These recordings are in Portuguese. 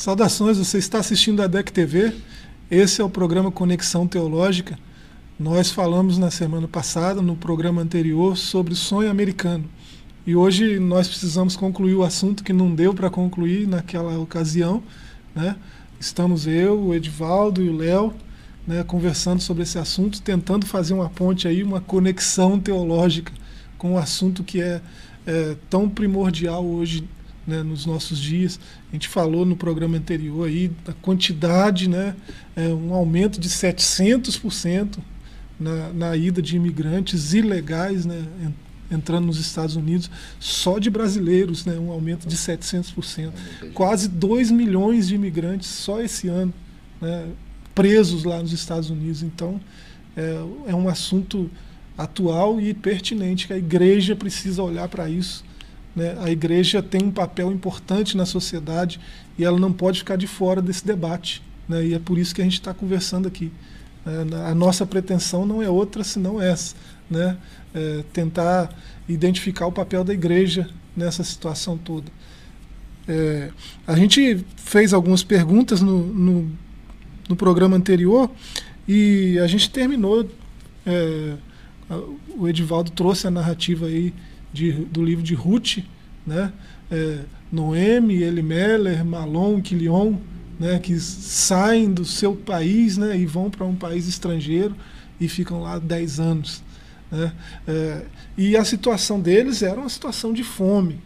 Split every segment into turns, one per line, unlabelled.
Saudações, você está assistindo a DEC TV. Esse é o programa Conexão Teológica. Nós falamos na semana passada, no programa anterior, sobre o sonho americano. E hoje nós precisamos concluir o assunto que não deu para concluir naquela ocasião. Né? Estamos eu, o Edivaldo e o Léo né, conversando sobre esse assunto, tentando fazer uma ponte aí, uma conexão teológica com o assunto que é, é tão primordial hoje né, nos nossos dias. A gente falou no programa anterior aí da quantidade, né, é, um aumento de 700% na, na ida de imigrantes ilegais né, entrando nos Estados Unidos, só de brasileiros, né, um aumento de 700%. Quase 2 milhões de imigrantes só esse ano, né, presos lá nos Estados Unidos. Então, é, é um assunto atual e pertinente que a igreja precisa olhar para isso né? A igreja tem um papel importante na sociedade e ela não pode ficar de fora desse debate. Né? E é por isso que a gente está conversando aqui. É, a nossa pretensão não é outra senão essa, né? É tentar identificar o papel da igreja nessa situação toda. É, a gente fez algumas perguntas no, no, no, programa anterior e a gente terminou. É, o Edivaldo trouxe a narrativa aí de, do livro de Ruth, né? É, Noemi, Elimeler, Malon, Quilion, né? que saem do seu país né? e vão para um país estrangeiro e ficam lá 10 anos. Né? É, e a situação deles era uma situação de fome.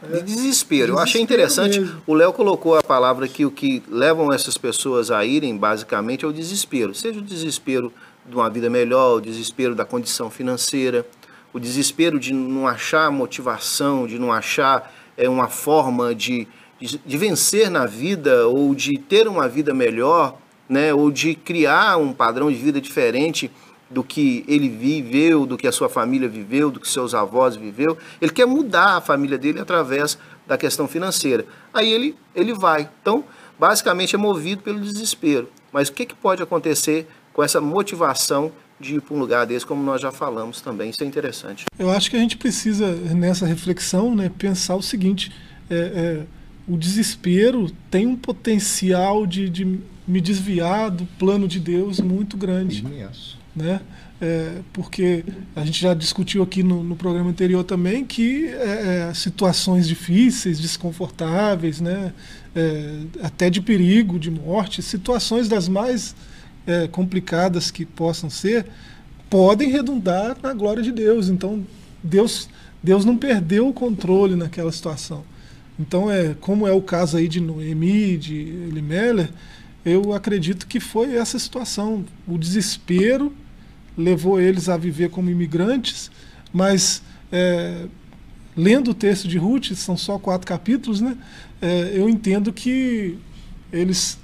De desespero. Eu achei interessante. Mesmo. O Léo colocou a palavra que o que levam essas pessoas a irem, basicamente, é o desespero. Seja o desespero de uma vida melhor, o desespero da condição financeira, o desespero de não achar motivação, de não achar é, uma forma de, de, de, vencer na vida ou de ter uma vida melhor, né, ou de criar um padrão de vida diferente do que ele viveu, do que a sua família viveu, do que seus avós viveu. Ele quer mudar a família dele através da questão financeira. Aí ele, ele vai. Então, basicamente é movido pelo desespero. Mas o que, que pode acontecer com essa motivação de ir para um lugar desse, como nós já falamos também. Isso é interessante.
Eu acho que a gente precisa, nessa reflexão, né, pensar o seguinte: é, é, o desespero tem um potencial de, de me desviar do plano de Deus muito grande. Imenso. Né? É, porque a gente já discutiu aqui no, no programa anterior também que é, é situações difíceis, desconfortáveis, né? É, até de perigo, de morte, situações das mais é, complicadas que possam ser, podem redundar na glória de Deus. Então, Deus, Deus não perdeu o controle naquela situação. Então, é como é o caso aí de Noemi, de Elimelech, eu acredito que foi essa situação. O desespero levou eles a viver como imigrantes, mas é, lendo o texto de Ruth, são só quatro capítulos, né? É, eu entendo que eles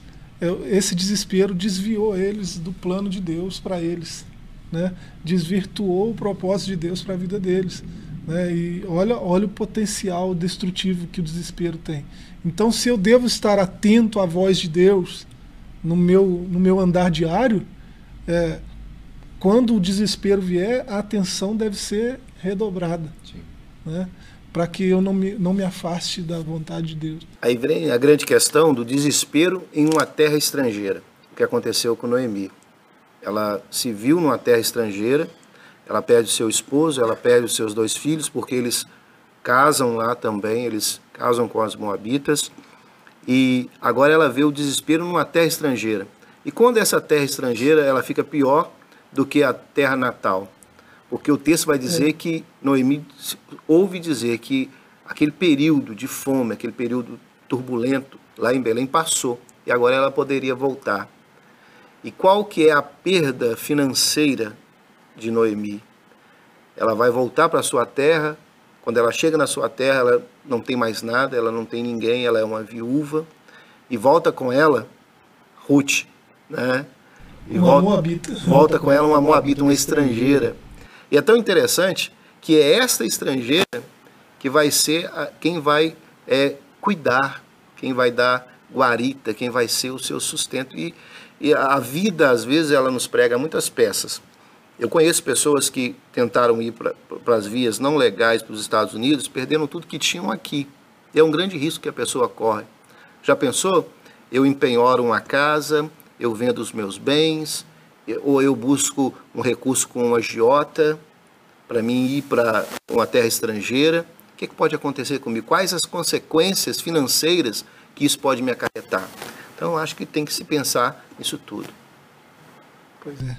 esse desespero desviou eles do plano de Deus para eles, né? desvirtuou o propósito de Deus para a vida deles. Né? E olha, olha o potencial destrutivo que o desespero tem. Então, se eu devo estar atento à voz de Deus no meu, no meu andar diário, é, quando o desespero vier, a atenção deve ser redobrada. Sim. Né? Para que eu não me, não me afaste da vontade de Deus.
Aí vem a grande questão do desespero em uma terra estrangeira, o que aconteceu com Noemi. Ela se viu numa terra estrangeira, ela perde o seu esposo, ela perde os seus dois filhos, porque eles casam lá também, eles casam com as moabitas, e agora ela vê o desespero numa terra estrangeira. E quando essa terra estrangeira, ela fica pior do que a terra natal. Porque o texto vai dizer é. que Noemi ouve dizer que aquele período de fome, aquele período turbulento lá em Belém passou e agora ela poderia voltar. E qual que é a perda financeira de Noemi? Ela vai voltar para sua terra. Quando ela chega na sua terra, ela não tem mais nada, ela não tem ninguém, ela é uma viúva. E volta com ela Ruth, né? E uma volta, moabita. volta com ela uma moabita, uma estrangeira. E é tão interessante que é esta estrangeira que vai ser a, quem vai é, cuidar, quem vai dar guarita, quem vai ser o seu sustento. E, e a vida, às vezes, ela nos prega muitas peças. Eu conheço pessoas que tentaram ir para as vias não legais para os Estados Unidos, perderam tudo que tinham aqui. É um grande risco que a pessoa corre. Já pensou? Eu empenhoro uma casa, eu vendo os meus bens, ou eu busco um recurso com um agiota para mim ir para uma terra estrangeira. O que, que pode acontecer comigo? Quais as consequências financeiras que isso pode me acarretar? Então, acho que tem que se pensar nisso tudo.
Pois é.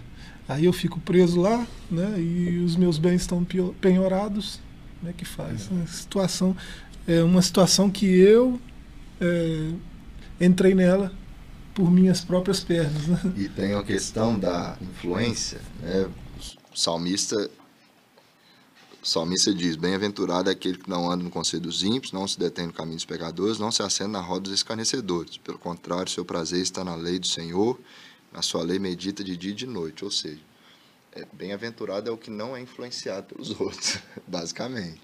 Aí eu fico preso lá, né? E os meus bens estão penhorados. Como é que faz? É. situação é uma situação que eu é, entrei nela por minhas próprias pernas. Né?
E tem a questão da influência. Né? O salmista, o salmista diz: Bem-aventurado é aquele que não anda no conselho dos ímpios, não se detém no caminho dos pecadores, não se acende na roda dos escarnecedores. Pelo contrário, seu prazer está na lei do Senhor, na sua lei medita de dia e de noite. Ou seja, é, bem-aventurado é o que não é influenciado pelos outros, basicamente.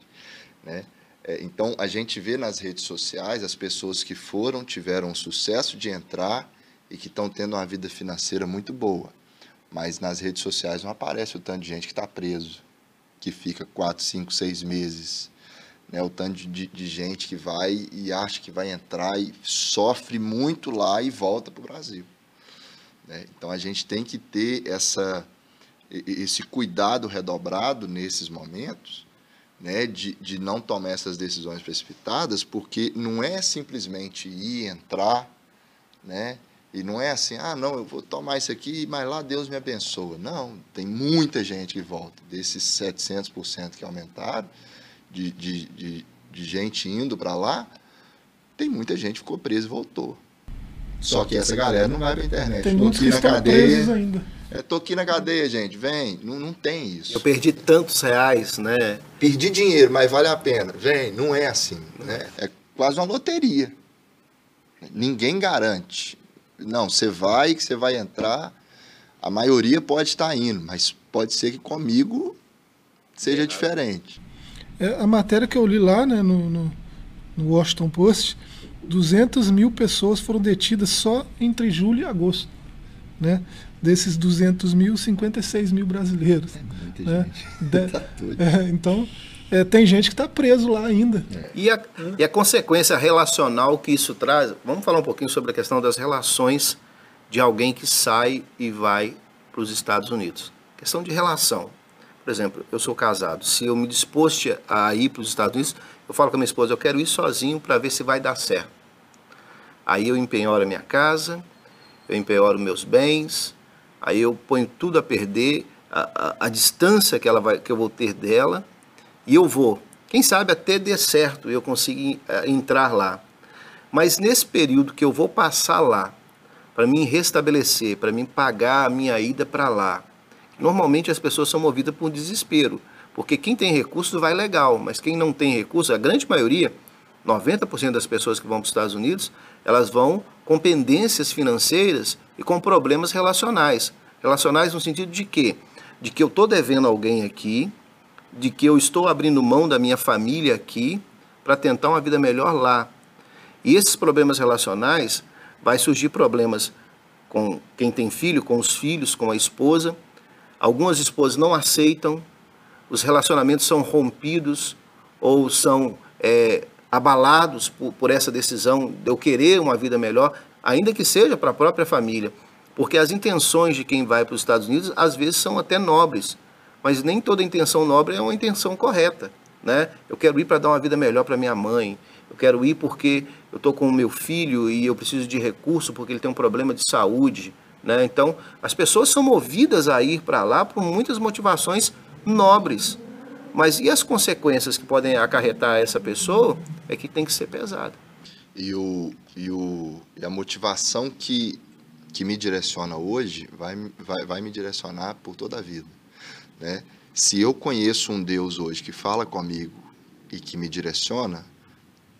Né? É, então, a gente vê nas redes sociais as pessoas que foram, tiveram sucesso de entrar e que estão tendo uma vida financeira muito boa. Mas nas redes sociais não aparece o tanto de gente que está preso, que fica quatro, cinco, seis meses. Né? O tanto de, de gente que vai e acha que vai entrar e sofre muito lá e volta para o Brasil. Né? Então, a gente tem que ter essa, esse cuidado redobrado nesses momentos né, de, de não tomar essas decisões precipitadas, porque não é simplesmente ir entrar, né, e não é assim, ah, não, eu vou tomar isso aqui, mas lá Deus me abençoa. Não, tem muita gente que volta. Desses 700% que aumentaram, de, de, de, de gente indo para lá, tem muita gente que ficou presa e voltou. Só que essa galera não vai para a internet.
Tem muitos que estão cadeia, presos ainda.
É, tô aqui na cadeia, gente, vem. Não, não tem isso.
Eu perdi tantos reais, né?
Perdi dinheiro, mas vale a pena. Vem, não é assim. Né? É quase uma loteria. Ninguém garante. Não, você vai, que você vai entrar. A maioria pode estar indo, mas pode ser que comigo seja é. diferente.
É, a matéria que eu li lá né, no, no, no Washington Post, 200 mil pessoas foram detidas só entre julho e agosto. Né? desses 200 mil, 56 mil brasileiros. É muita né? gente. De, tá é, então, é, tem gente que está preso lá ainda.
E, a, e a consequência relacional que isso traz, vamos falar um pouquinho sobre a questão das relações de alguém que sai e vai para os Estados Unidos. Questão de relação. Por exemplo, eu sou casado. Se eu me disposto a ir para os Estados Unidos, eu falo com a minha esposa, eu quero ir sozinho para ver se vai dar certo. Aí eu empenhoro a minha casa, eu empenhoro meus bens, aí eu ponho tudo a perder, a, a, a, distância que, ela vai, que eu vou ter dela, e eu vou. Quem sabe até dê certo e eu consiga eh, entrar lá. Mas nesse período que eu vou passar lá, para mim restabelecer, para mim pagar a minha ida para lá, normalmente as pessoas são movidas por desespero, porque quem tem recurso vai legal, mas quem não tem recurso, a grande maioria, 90% das pessoas que vão para os Estados Unidos, elas vão com pendências financeiras e com problemas relacionais. Relacionais no sentido de quê? De que eu estou devendo alguém aqui, de que eu estou abrindo mão da minha família aqui para tentar uma vida melhor lá. E esses problemas relacionais vai surgir problemas com quem tem filho, com os filhos, com a esposa. Algumas esposas não aceitam, os relacionamentos são rompidos ou são é, abalados por, por essa decisão de eu querer uma vida melhor, ainda que seja para a própria família. Porque as intenções de quem vai para os Estados Unidos às vezes são até nobres, mas nem toda intenção nobre é uma intenção correta. Né? Eu quero ir para dar uma vida melhor para minha mãe, eu quero ir porque eu estou com o meu filho e eu preciso de recurso porque ele tem um problema de saúde. Né? Então, as pessoas são movidas a ir para lá por muitas motivações nobres. Mas e as consequências que podem acarretar essa pessoa é que tem que ser pesada.
E, o, e, o, e a motivação que, que me direciona hoje vai, vai, vai me direcionar por toda a vida. Né? Se eu conheço um Deus hoje que fala comigo e que me direciona,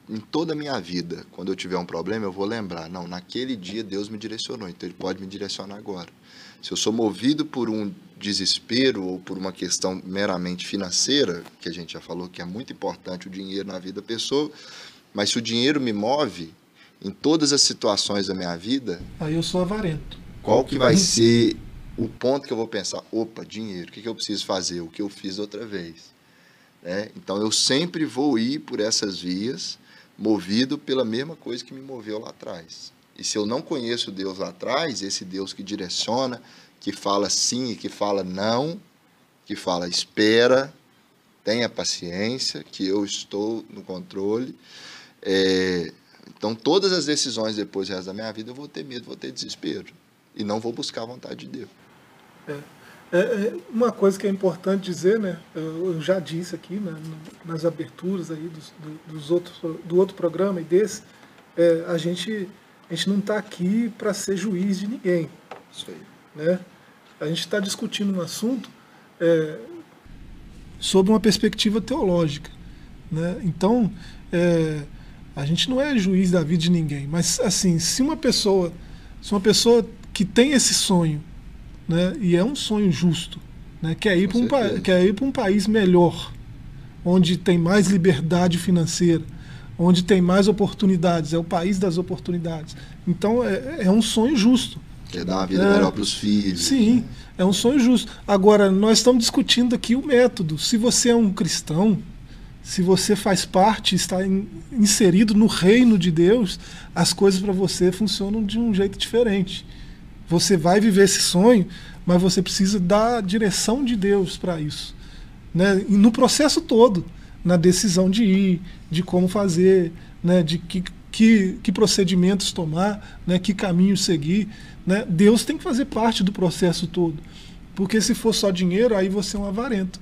em toda a minha vida, quando eu tiver um problema, eu vou lembrar, não, naquele dia Deus me direcionou, então Ele pode me direcionar agora. Se eu sou movido por um desespero ou por uma questão meramente financeira, que a gente já falou que é muito importante o dinheiro na vida da pessoa, mas se o dinheiro me move em todas as situações da minha vida,
aí eu sou avarento.
Qual que vai ser o ponto que eu vou pensar? Opa, dinheiro, o que, que eu preciso fazer? O que eu fiz outra vez? Né? Então eu sempre vou ir por essas vias movido pela mesma coisa que me moveu lá atrás. E se eu não conheço Deus lá atrás, esse Deus que direciona, que fala sim e que fala não, que fala espera, tenha paciência, que eu estou no controle. É, então, todas as decisões depois do resto da minha vida, eu vou ter medo, vou ter desespero. E não vou buscar a vontade de Deus.
É. É, é uma coisa que é importante dizer, né? Eu já disse aqui né, nas aberturas aí dos, dos outros, do outro programa e desse, é, a gente a gente não está aqui para ser juiz de ninguém.
Isso aí.
Né? A gente está discutindo um assunto é, sob uma perspectiva teológica. Né? Então, é, a gente não é juiz da vida de ninguém, mas assim, se uma pessoa, se uma pessoa que tem esse sonho, né, e é um sonho justo, né, quer ir para um, quer ir um país melhor, onde tem mais liberdade financeira, onde tem mais oportunidades, é o país das oportunidades. Então é, é um sonho justo.
Quer dar uma vida é, melhor para os filhos.
Sim, né? é um sonho justo. Agora, nós estamos discutindo aqui o método. Se você é um cristão, se você faz parte, está in, inserido no reino de Deus, as coisas para você funcionam de um jeito diferente. Você vai viver esse sonho, mas você precisa da direção de Deus para isso. Né? E no processo todo na decisão de ir, de como fazer, né, de que, que, que procedimentos tomar, né, que caminho seguir. Né? Deus tem que fazer parte do processo todo. Porque se for só dinheiro, aí você é um avarento.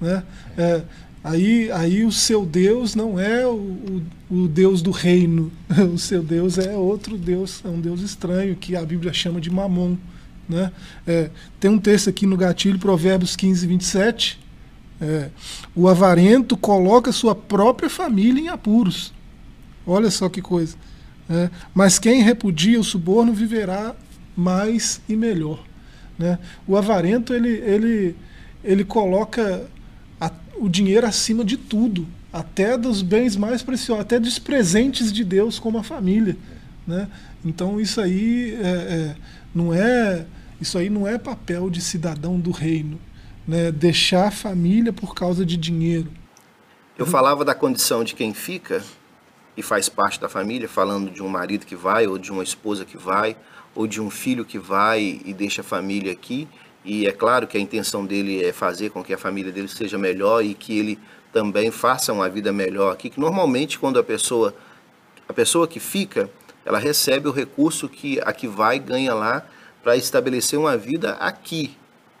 Né? É, aí, aí o seu Deus não é o, o, o, Deus do reino. O seu Deus é outro Deus, é um Deus estranho, que a Bíblia chama de mamon. Né? É, tem um texto aqui no gatilho, Provérbios 15, 27, é, o avarento coloca sua própria família em apuros. Olha só que coisa. É, mas quem repudia o suborno viverá mais e melhor. Né? O avarento ele, ele, ele coloca a, o dinheiro acima de tudo, até dos bens mais preciosos, até dos presentes de Deus como a família. Né? Então isso aí é, é, não é isso aí não é papel de cidadão do reino né, deixar a família por causa de dinheiro.
Eu falava da condição de quem fica e faz parte da família, falando de um marido que vai, ou de uma esposa que vai, ou de um filho que vai e deixa a família aqui. E é claro que a intenção dele é fazer com que a família dele seja melhor e que ele também faça uma vida melhor aqui. Que normalmente quando a pessoa a pessoa que fica, ela recebe o recurso que a que vai ganha lá para estabelecer uma vida aqui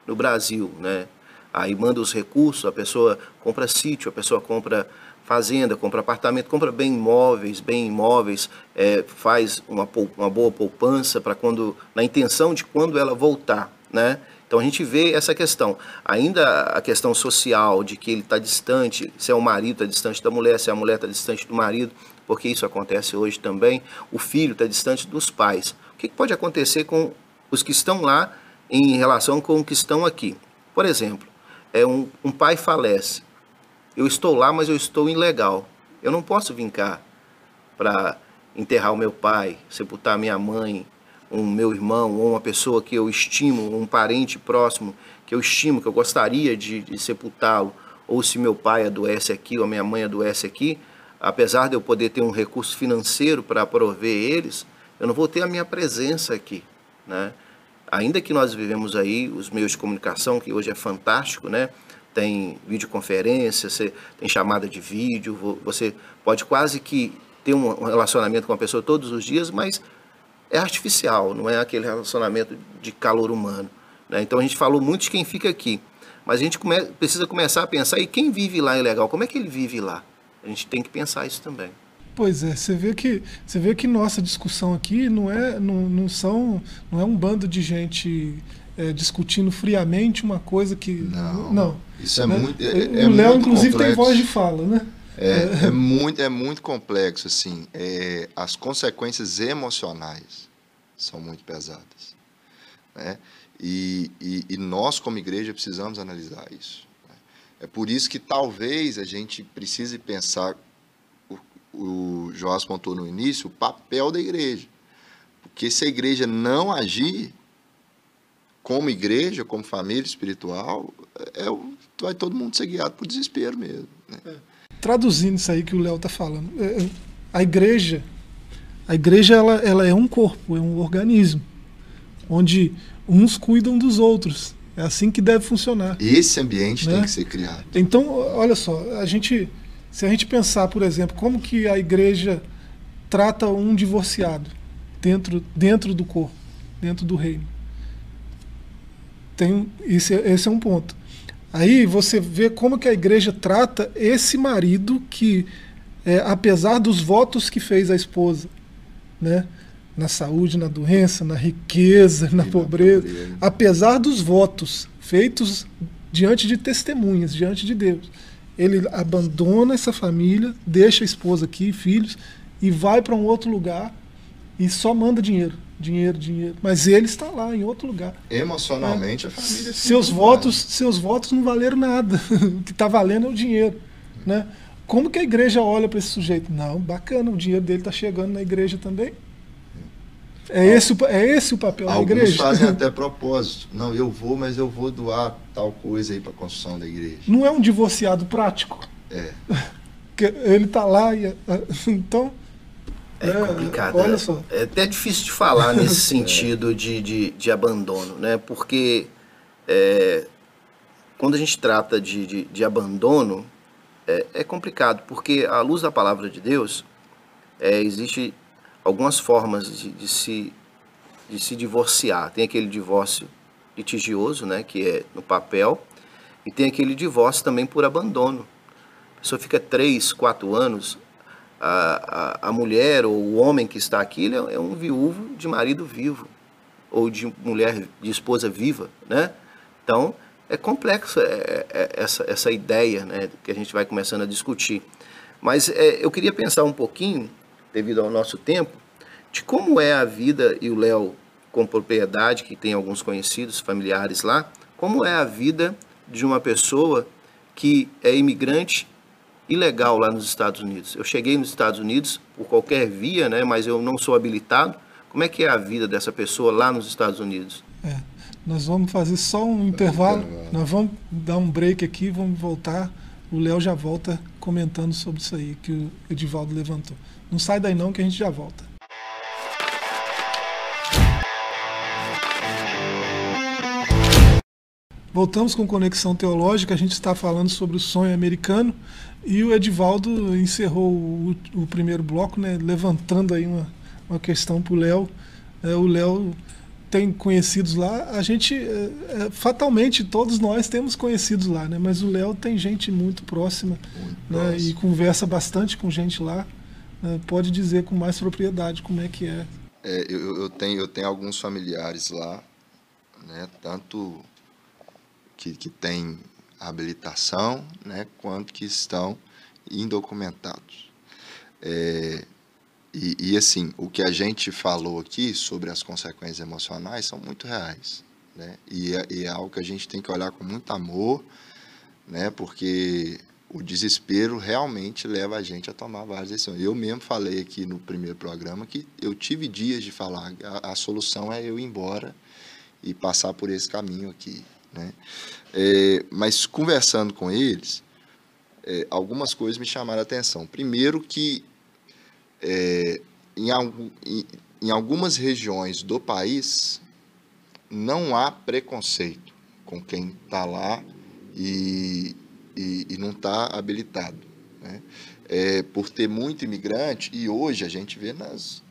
no Brasil, né? aí manda os recursos, a pessoa compra sítio, a pessoa compra fazenda, compra apartamento, compra bem imóveis, bem imóveis, é, faz uma, uma boa poupança para quando, na intenção de quando ela voltar, né? Então a gente vê essa questão. Ainda a questão social de que ele está distante, se é o marido está distante da mulher, se é a mulher está distante do marido, porque isso acontece hoje também. O filho está distante dos pais. O que pode acontecer com os que estão lá em relação com os que estão aqui? Por exemplo, é um, um pai falece. Eu estou lá, mas eu estou ilegal. Eu não posso vir cá para enterrar o meu pai, sepultar minha mãe, um meu irmão, ou uma pessoa que eu estimo, um parente próximo que eu estimo, que eu gostaria de, de sepultá-lo, ou se meu pai adoece aqui, ou minha mãe adoece aqui, apesar de eu poder ter um recurso financeiro para prover eles, eu não vou ter a minha presença aqui, né? ainda que nós vivemos aí os meios de comunicação, que hoje é fantástico, né? Tem videoconferência, você tem chamada de vídeo, você pode quase que ter um relacionamento com a pessoa todos os dias, mas é artificial, não é aquele relacionamento de calor humano. Né? Então a gente falou muito de quem fica aqui, mas a gente come precisa começar a pensar, e quem vive lá é legal, como é que ele vive lá? A gente tem que pensar isso também.
Pois é, você vê que você vê que nossa discussão aqui não é não, não são não é um bando de gente é, discutindo friamente uma coisa que
não,
não
isso é né? muito é, é
o Léo inclusive complexo. tem voz de fala, né?
É, é, é muito é muito complexo assim. É, as consequências emocionais são muito pesadas, né? E, e, e nós como igreja precisamos analisar isso. Né? É por isso que talvez a gente precise pensar o Joás contou no início, o papel da igreja. Porque se a igreja não agir como igreja, como família espiritual, é, vai todo mundo ser guiado por desespero mesmo. Né? É.
Traduzindo isso aí que o Léo está falando, é, é, a igreja, a igreja ela, ela é um corpo, é um organismo, onde uns cuidam dos outros. É assim que deve funcionar.
Esse ambiente
Né?
tem que ser criado.
Então, olha só, a gente, se a gente pensar, por exemplo, como que a igreja trata um divorciado dentro, dentro do corpo, dentro do reino. Tem, esse, é- esse é um ponto. Aí você vê como que a igreja trata esse marido que, é, apesar dos votos que fez a esposa, né, na saúde, na doença, na riqueza, na
na
pobreza,
pobreza.
apesar dos votos feitos diante de testemunhas, diante de Deus, ele abandona essa família, deixa a esposa aqui, filhos, e vai para um outro lugar e só manda dinheiro, dinheiro, dinheiro. Mas ele está lá em outro lugar.
Emocionalmente, a família. fica
Seus votos, seus votos não valeram nada. o que está valendo é o dinheiro, né? Como que a igreja olha para esse sujeito? Não, bacana, o dinheiro dele está chegando na igreja também. É esse, é esse o papel da
Alguns
igreja.
fazem até propósito. Não, eu vou, mas eu vou doar tal coisa aí para a construção da igreja.
Não é um divorciado prático.
É.
Ele está lá e então
É complicado.
Olha
né?
só.
É até difícil de falar nesse sentido de, de, de abandono, né? Porque é, quando a gente trata de, de, de abandono, é, é complicado, porque à luz da palavra de Deus, é, existe algumas formas de, de se, de se divorciar. Tem aquele divórcio litigioso, né? Que é no papel, e tem aquele divórcio também por abandono. A pessoa fica três, quatro anos a, a, mulher ou o homem que está aqui ele é é um viúvo de marido vivo ou de mulher de esposa viva, né? Então é complexa é, é, essa essa ideia, né, que a gente vai começando a discutir. Mas é, eu queria pensar um pouquinho, devido ao nosso tempo, de como é a vida e o Léo com propriedade que tem alguns conhecidos familiares lá, como é a vida de uma pessoa que é imigrante ilegal lá nos Estados Unidos. Eu cheguei nos Estados Unidos por qualquer via, né, mas eu não sou habilitado. Como é que é a vida dessa pessoa lá nos Estados Unidos?
É, nós vamos fazer só um intervalo. Nós vamos dar um break aqui, vamos voltar. O Léo já volta comentando sobre isso aí que o Edivaldo levantou. Não sai daí não que a gente já volta. Voltamos com Conexão Teológica, a gente está falando sobre o sonho americano e o Edivaldo encerrou o, o primeiro bloco, né, levantando aí uma, uma questão para o Léo. É, o Léo tem conhecidos lá, a gente, é, é, fatalmente, todos nós temos conhecidos lá, né, mas o Léo tem gente muito próxima
Muito
né, e conversa bastante com gente lá, né, pode dizer com mais propriedade como é que é.
É, eu, eu tenho, eu tenho alguns familiares lá, né, tanto que, que têm habilitação, né, quanto que estão indocumentados. É, e, e, assim, o que a gente falou aqui sobre as consequências emocionais são muito reais. Né? E, é, e é algo que a gente tem que olhar com muito amor, né? porque o desespero realmente leva a gente a tomar várias decisões. Eu mesmo falei aqui no primeiro programa que eu tive dias de falar a, a solução é eu ir embora e passar por esse caminho aqui. Né? É, mas conversando com eles, é, algumas coisas me chamaram a atenção. Primeiro que é, em, em- em algumas regiões do país não há preconceito com quem está lá e, e, e não está habilitado. Né? É, por ter muito imigrante, e hoje a gente vê nas,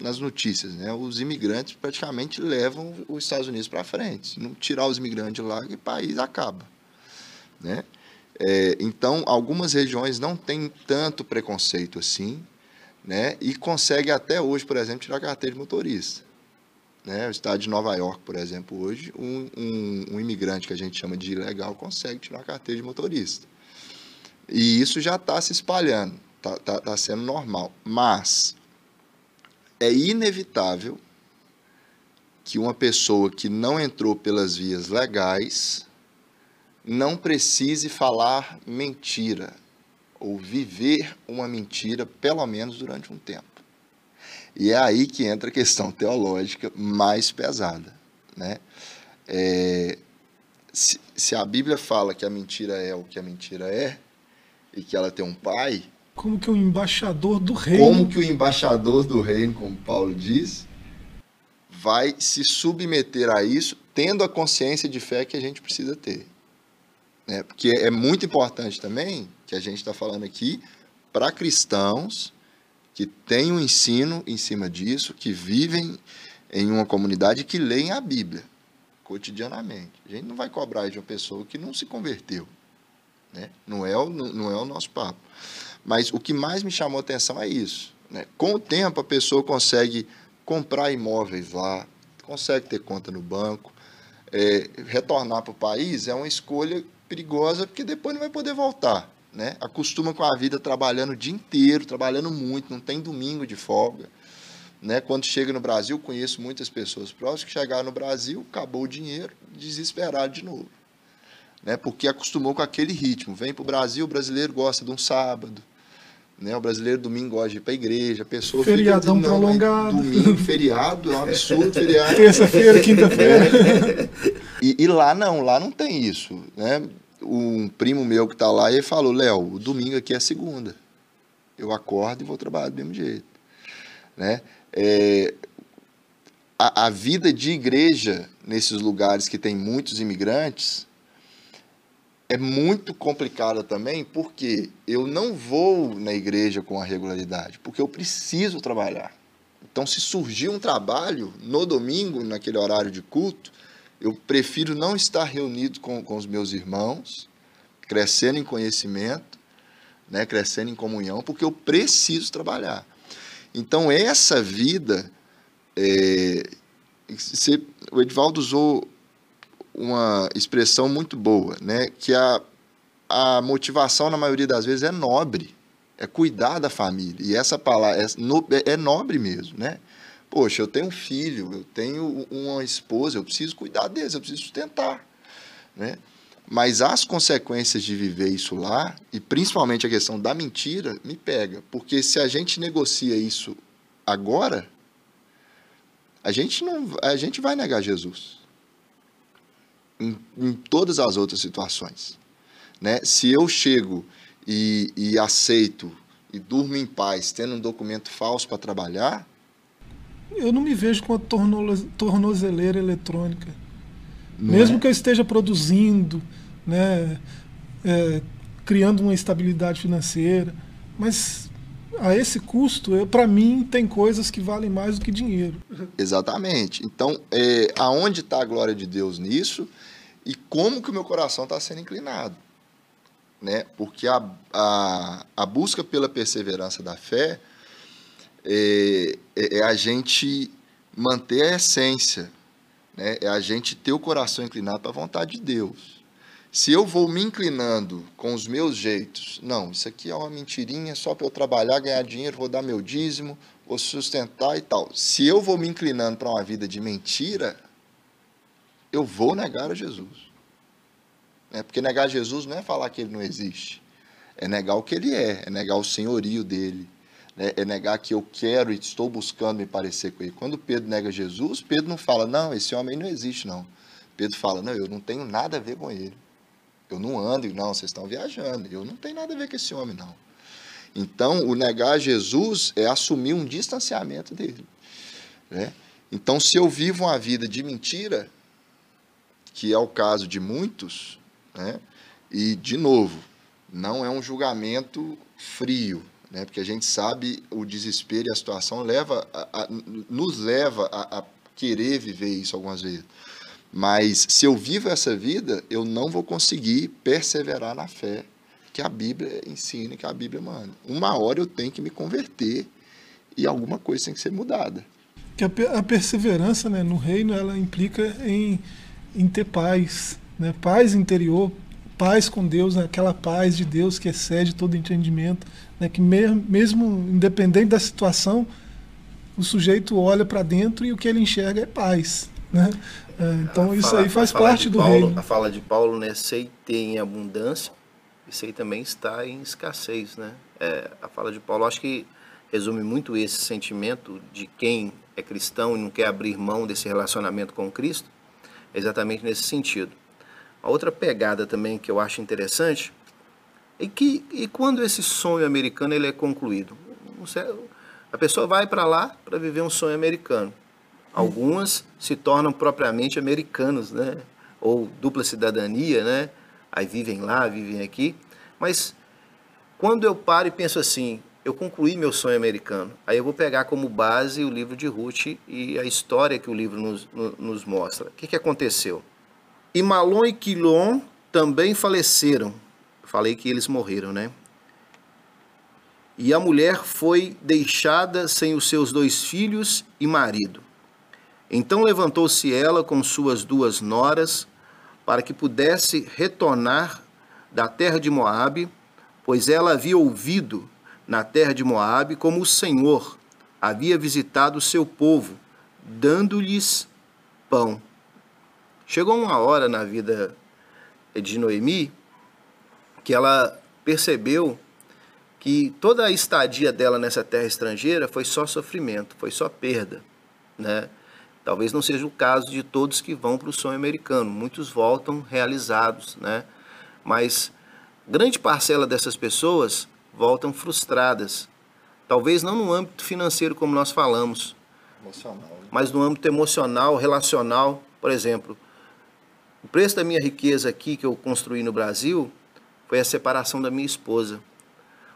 nas notícias, né? os imigrantes praticamente levam os Estados Unidos para frente. Não tirar os imigrantes de lá, o país acaba. Né? É, então, algumas regiões não têm tanto preconceito assim, né? e consegue até hoje, por exemplo, tirar carteira de motorista. Né? O estado de Nova York, por exemplo, hoje, um, um, um imigrante que a gente chama de ilegal consegue tirar carteira de motorista. E isso já está se espalhando, está tá, tá sendo normal. Mas é inevitável que uma pessoa que não entrou pelas vias legais não precise falar mentira ou viver uma mentira, pelo menos durante um tempo. E é aí que entra a questão teológica mais pesada. Né? É, se, se a Bíblia fala que a mentira é o que a mentira é, e que ela tem um pai,
como que o embaixador do reino.
Como que o embaixador do reino, como Paulo diz, vai se submeter a isso, tendo a consciência de fé que a gente precisa ter. Né? Porque é muito importante também, que a gente está falando aqui, para cristãos que têm um ensino em cima disso, que vivem em uma comunidade que leem a Bíblia cotidianamente. A gente não vai cobrar de uma pessoa que não se converteu. Né? Não, é o, não é o nosso papo. Mas o que mais me chamou atenção é isso. Né? Com o tempo, a pessoa consegue comprar imóveis lá, consegue ter conta no banco. É, retornar para o país é uma escolha perigosa, porque depois não vai poder voltar. Né? Acostuma com a vida trabalhando o dia inteiro, trabalhando muito, não tem domingo de folga. Né? Quando chega no Brasil, conheço muitas pessoas próximas que chegaram no Brasil, acabou o dinheiro, desesperado de novo. Né? Porque acostumou com aquele ritmo. Vem para o Brasil, o brasileiro gosta de um sábado. Né? O brasileiro domingo gosta de ir para a igreja. Pessoa
Feriadão fica, prolongado.
Domingo, feriado, é um absurdo feriado.
Terça-feira, quinta-feira.
E, e, lá não, lá não tem isso. Né? Um primo meu que está lá, ele falou, Léo, o domingo aqui é segunda. Eu acordo e vou trabalhar do mesmo jeito. Né? É, a, a vida de igreja nesses lugares que tem muitos imigrantes é muito complicada também, porque eu não vou na igreja com a regularidade, porque eu preciso trabalhar. Então, se surgir um trabalho no domingo, naquele horário de culto, eu prefiro não estar reunido com, com os meus irmãos, crescendo em conhecimento, né, crescendo em comunhão, porque eu preciso trabalhar. Então, essa vida, é, o Edvaldo usou uma expressão muito boa, né? que a, a motivação, na maioria das vezes, é nobre, é cuidar da família. E essa palavra é, no, é nobre mesmo, né? Poxa, eu tenho um filho, eu tenho uma esposa, eu preciso cuidar deles, eu preciso sustentar, né? Mas as consequências de viver isso lá, e principalmente a questão da mentira, me pega. Porque se a gente negocia isso agora, a gente, não, a gente vai negar Jesus. Em, em todas as outras situações. Né? Se eu chego e, e aceito e durmo em paz, tendo um documento falso para trabalhar.
Eu não me vejo com a tornozeleira eletrônica. Mesmo é? que eu esteja produzindo, né, é, criando uma estabilidade financeira, mas a esse custo, para mim, tem coisas que valem mais do que dinheiro.
Exatamente. Então, é, aonde está a glória de Deus nisso e como que o meu coração está sendo inclinado? Né? Porque a, a, a busca pela perseverança da fé é, é, é a gente manter a essência, né? É a gente ter o coração inclinado para a vontade de Deus. Se eu vou me inclinando com os meus jeitos, não, isso aqui é uma mentirinha só para eu trabalhar, ganhar dinheiro, vou dar meu dízimo, vou sustentar e tal. Se eu vou me inclinando para uma vida de mentira, eu vou negar a Jesus. É Porque negar Jesus não é falar que ele não existe, é negar o que ele é, é negar o senhorio dele, né? é negar que eu quero e estou buscando me parecer com ele. Quando Pedro nega Jesus, Pedro não fala, não, esse homem não existe, não. Pedro fala, não, eu não tenho nada a ver com ele. Eu não ando, não, vocês estão viajando. Eu não tenho nada a ver com esse homem, não. Então, o negar Jesus é assumir um distanciamento dele. Né? Então, se eu vivo uma vida de mentira, que é o caso de muitos, né? e, de novo, não é um julgamento frio, né? porque a gente sabe o desespero e a situação leva a, a, nos leva a, a querer viver isso algumas vezes. Mas se eu vivo essa vida, eu não vou conseguir perseverar na fé que a Bíblia ensina, que a Bíblia manda. Uma hora eu tenho que me converter e alguma coisa tem que ser mudada.
Que a, perseverança né, no reino ela implica em, em ter paz, né? paz interior, paz com Deus, né? aquela paz de Deus que excede todo entendimento, né? que mesmo, mesmo independente da situação, o sujeito olha para dentro e o que ele enxerga é paz. Né? É, então a isso fala, aí faz parte do
Paulo,
reino.
A fala de Paulo, né? Sei ter em abundância e sei também estar em escassez, né? É, a fala de Paulo, acho que resume muito esse sentimento de quem é cristão e não quer abrir mão desse relacionamento com Cristo, exatamente nesse sentido. A outra pegada também que eu acho interessante E, que, e quando esse sonho americano ele é concluído? A pessoa vai para lá para viver um sonho americano. Algumas se tornam propriamente americanos, né? Ou dupla cidadania, né? Aí vivem lá, vivem aqui. Mas quando eu paro e penso assim, eu concluí meu sonho americano, aí eu vou pegar como base o livro de Ruth e a história que o livro nos, nos mostra. O que, que aconteceu? E Malon e Quilon também faleceram. Falei que eles morreram, né? E a mulher foi deixada sem os seus dois filhos e marido. Então levantou-se ela com suas duas noras, para que pudesse retornar da terra de Moabe, pois ela havia ouvido na terra de Moabe como o Senhor havia visitado o seu povo, dando-lhes pão. Chegou uma hora na vida de Noemi que ela percebeu que toda a estadia dela nessa terra estrangeira foi só sofrimento, foi só perda, né? Talvez não seja o caso de todos que vão para o sonho americano. Muitos voltam realizados, né? Mas grande parcela dessas pessoas voltam frustradas. Talvez não no âmbito financeiro, como nós falamos, emocional, né? mas no âmbito emocional, relacional. Por exemplo, o preço da minha riqueza aqui que eu construí no Brasil foi a separação da minha esposa.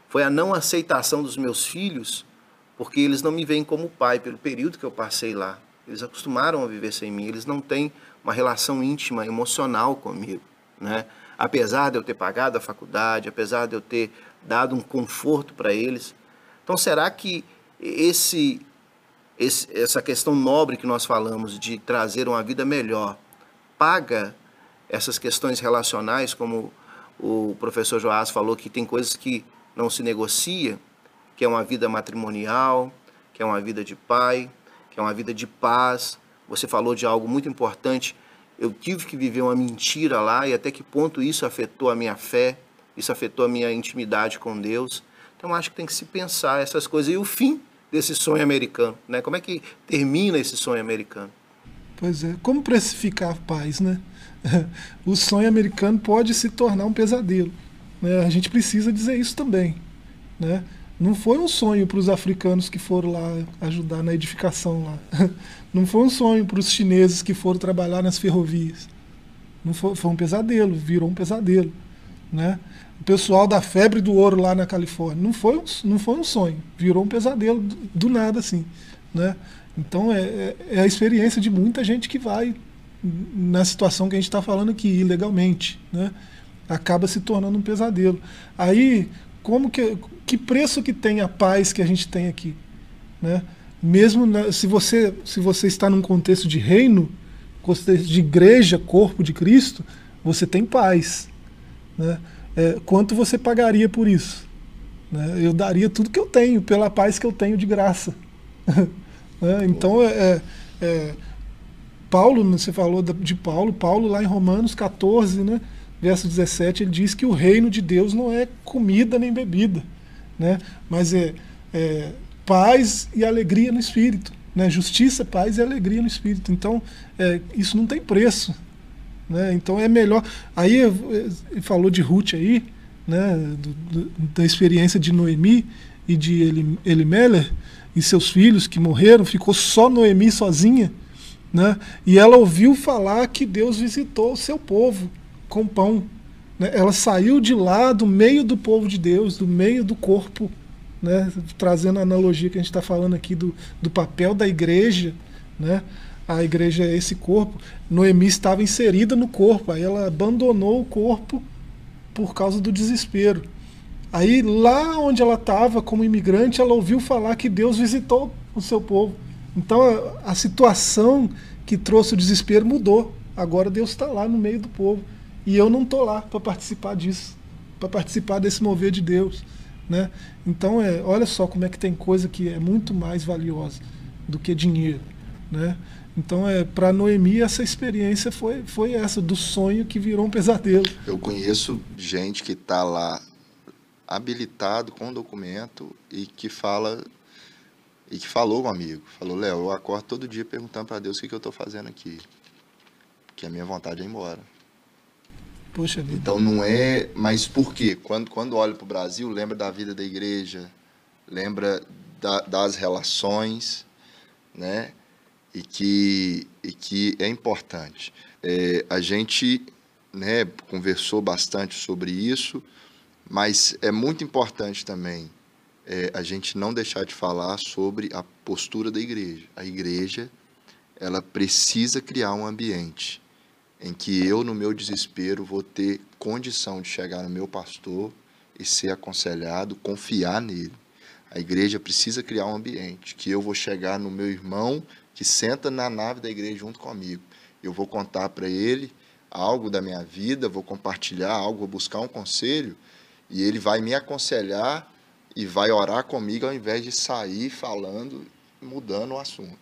Foi a não aceitação dos meus filhos, porque eles não me veem como pai pelo período que eu passei lá. Eles acostumaram a viver sem mim, eles não têm uma relação íntima, emocional comigo, né? Apesar de eu ter pagado a faculdade, apesar de eu ter dado um conforto para eles. Então, será que esse, esse, essa questão nobre que nós falamos de trazer uma vida melhor paga essas questões relacionais, como o professor Joás falou, que tem coisas que não se negocia, que é uma vida matrimonial, que é uma vida de pai, que é uma vida de paz. Você falou de algo muito importante. Eu tive que viver uma mentira lá e até que ponto isso afetou a minha fé, isso afetou a minha intimidade com Deus. Então acho que tem que se pensar essas coisas. E o fim desse sonho americano, né? Como é que termina esse sonho americano?
Pois é, como precificar a paz, né? O sonho americano pode se tornar um pesadelo. Né? A gente precisa dizer isso também, né? Não foi um sonho para os africanos que foram lá ajudar na edificação lá. Não foi um sonho para os chineses que foram trabalhar nas ferrovias. Não foi, foi um pesadelo, virou um pesadelo. Né? O pessoal da febre do ouro lá na Califórnia. Não foi um, não foi um sonho, virou um pesadelo do, do nada assim. Né? Então é, é, é, a experiência de muita gente que vai na situação que a gente está falando aqui, ilegalmente. Né? Acaba se tornando um pesadelo. Aí, como que que preço que tem a paz que a gente tem aqui, né? Mesmo na, se você se você está num contexto de reino, contexto de igreja, corpo de Cristo, você tem paz, né? É, quanto você pagaria por isso? Né? Eu daria tudo que eu tenho pela paz que eu tenho de graça. né? Então é, é, é, Paulo, você falou de Paulo, Paulo lá em Romanos 14, né? verso 17, ele diz que o reino de Deus não é comida nem bebida né? mas é, é paz e alegria no espírito. Né? Justiça, paz e alegria no espírito. Então, é, isso não tem preço. Né? Então é melhor. Aí ele falou de Ruth aí, né? Do, do, da experiência de Noemi e de Elimelech e seus filhos que morreram, ficou só Noemi sozinha. Né? E ela ouviu falar que Deus visitou o seu povo com pão. Né? Ela saiu de lá, do meio do povo de Deus, do meio do corpo, né? trazendo a analogia que a gente está falando aqui do, do papel da igreja. Né? A igreja é esse corpo. Noemi estava inserida no corpo, aí ela abandonou o corpo por causa do desespero. Aí lá onde ela estava, como imigrante, ela ouviu falar que Deus visitou o seu povo. Então a, a situação que trouxe o desespero mudou. Agora Deus está lá no meio do povo. E eu não estou lá para participar disso, para participar desse mover de Deus. Né? Então, é, olha só como é que tem coisa que é muito mais valiosa do que dinheiro. Né? Então, é, para Noemi, essa experiência foi, foi essa, do sonho que virou um pesadelo.
Eu conheço gente que está lá habilitado com documento e que fala e que falou um amigo, falou, Léo, eu acordo todo dia perguntando para Deus o que, que eu estou fazendo aqui, que a minha vontade é ir embora.
Vida.
Então não é. Mas por quê? Quando, quando olho para o Brasil, lembra da vida da igreja, lembra da, das relações, né? E que, e que é importante. É, a gente né, conversou bastante sobre isso, mas é muito importante também é, a gente não deixar de falar sobre a postura da igreja. A igreja ela precisa criar um ambiente em que eu, no meu desespero, vou ter condição de chegar no meu pastor e ser aconselhado, confiar nele. A igreja precisa criar um ambiente que eu vou chegar no meu irmão que senta na nave da igreja junto comigo. Eu vou contar para ele algo da minha vida, vou compartilhar algo, vou buscar um conselho e ele vai me aconselhar e vai orar comigo ao invés de sair falando, mudando o assunto.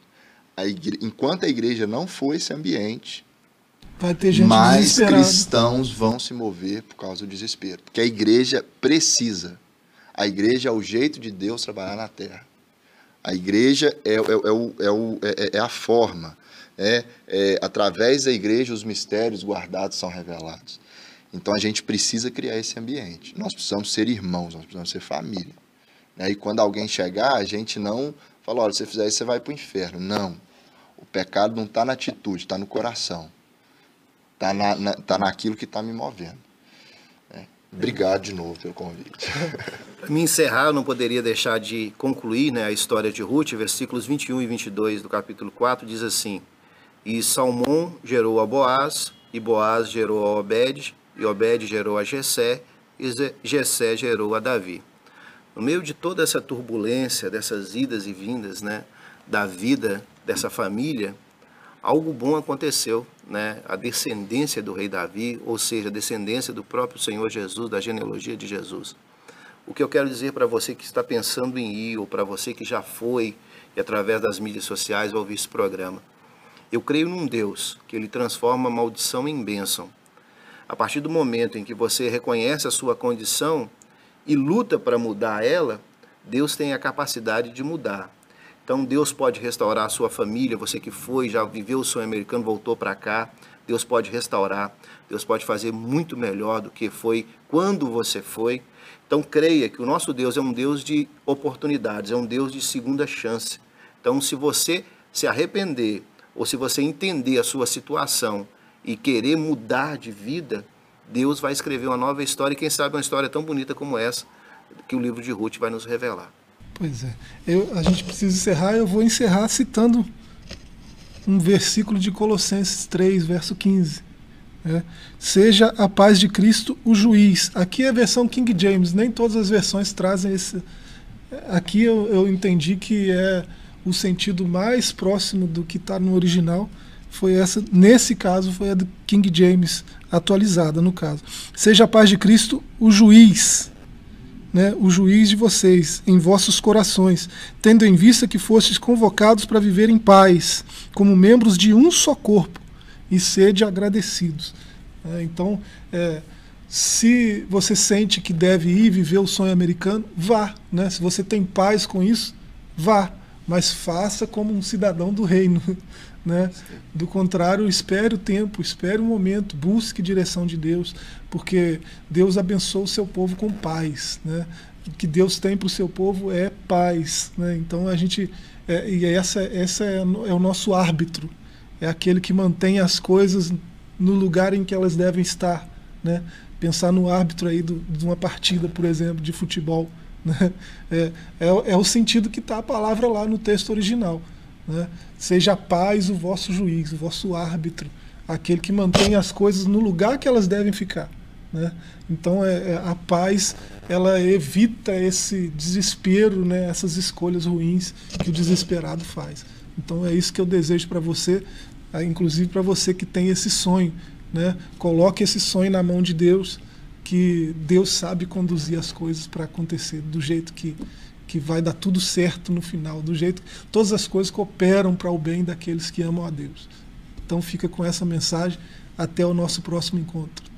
A igre... Enquanto a igreja não for esse ambiente,
Vai ter gente
mais cristãos vão se mover por causa do desespero. Porque a igreja precisa. A igreja é o jeito de Deus trabalhar na terra. A igreja é, é, é, o, é, o, é, é a forma. É, é, através da igreja, os mistérios guardados são revelados. Então a gente precisa criar esse ambiente. Nós precisamos ser irmãos, nós precisamos ser família. Né? E quando alguém chegar, a gente não fala: olha, se você fizer isso, você vai para o inferno. Não. O pecado não está na atitude, está no coração. Está na, na, tá naquilo que está me movendo. Né? Obrigado de novo pelo convite.
Para me encerrar, eu não poderia deixar de concluir né, a história de Ruth, versículos 21 e 22 do capítulo 4, diz assim: E Salmão gerou a Boaz, e Boaz gerou a Obed, e Obed gerou a Jessé, e Jessé gerou a Davi. No meio de toda essa turbulência, dessas idas e vindas né, da vida dessa família, algo bom aconteceu, né? A descendência do rei Davi, ou seja, a descendência do próprio Senhor Jesus, da genealogia de Jesus. O que eu quero dizer para você que está pensando em ir, ou para você que já foi e através das mídias sociais ouvir esse programa. Eu creio num Deus que ele transforma maldição em bênção. A partir do momento em que você reconhece a sua condição e luta para mudar ela, Deus tem a capacidade de mudar. Então Deus pode restaurar a sua família, você que foi, já viveu o sonho americano, voltou para cá. Deus pode restaurar, Deus pode fazer muito melhor do que foi quando você foi. Então creia que o nosso Deus é um Deus de oportunidades, é um Deus de segunda chance. Então se você se arrepender ou se você entender a sua situação e querer mudar de vida, Deus vai escrever uma nova história e quem sabe uma história tão bonita como essa que o livro de Ruth vai nos revelar.
Pois é. Eu, a gente precisa encerrar, eu vou encerrar citando um versículo de Colossenses 3, verso 15. É, Seja a paz de Cristo o juiz. Aqui é a versão King James, nem todas as versões trazem esse. Aqui eu, eu entendi que é o sentido mais próximo do que está no original. Foi essa, nesse caso, foi a do King James atualizada, no caso. Seja a paz de Cristo o juiz né, o juiz de vocês em vossos corações, tendo em vista que fostes convocados para viver em paz, como membros de um só corpo, e sede agradecidos. É, então, é, se você sente que deve ir viver o sonho americano, vá. Né? Se você tem paz com isso, vá. Mas faça como um cidadão do reino. Né? Do contrário, espere o tempo, espere o momento, busque direção de Deus, porque Deus abençoa o seu povo com paz. Né? O que Deus tem para o seu povo é paz. Né? Então a gente. É, e essa, essa é, é o nosso árbitro, é aquele que mantém as coisas no lugar em que elas devem estar. Né? Pensar no árbitro aí do, de uma partida, por exemplo, de futebol. Né? É, é, é o sentido que está a palavra lá no texto original. Né? Seja a paz o vosso juiz, o vosso árbitro, aquele que mantém as coisas no lugar que elas devem ficar. Né? Então é, é, a paz ela evita esse desespero, né? essas escolhas ruins que o desesperado faz. Então é isso que eu desejo para você, ah, inclusive para você que tem esse sonho. Né? Coloque esse sonho na mão de Deus, que Deus sabe conduzir as coisas para acontecer do jeito que, que vai dar tudo certo no final, do jeito que todas as coisas cooperam para o bem daqueles que amam a Deus. Então fica com essa mensagem. Até o nosso próximo encontro.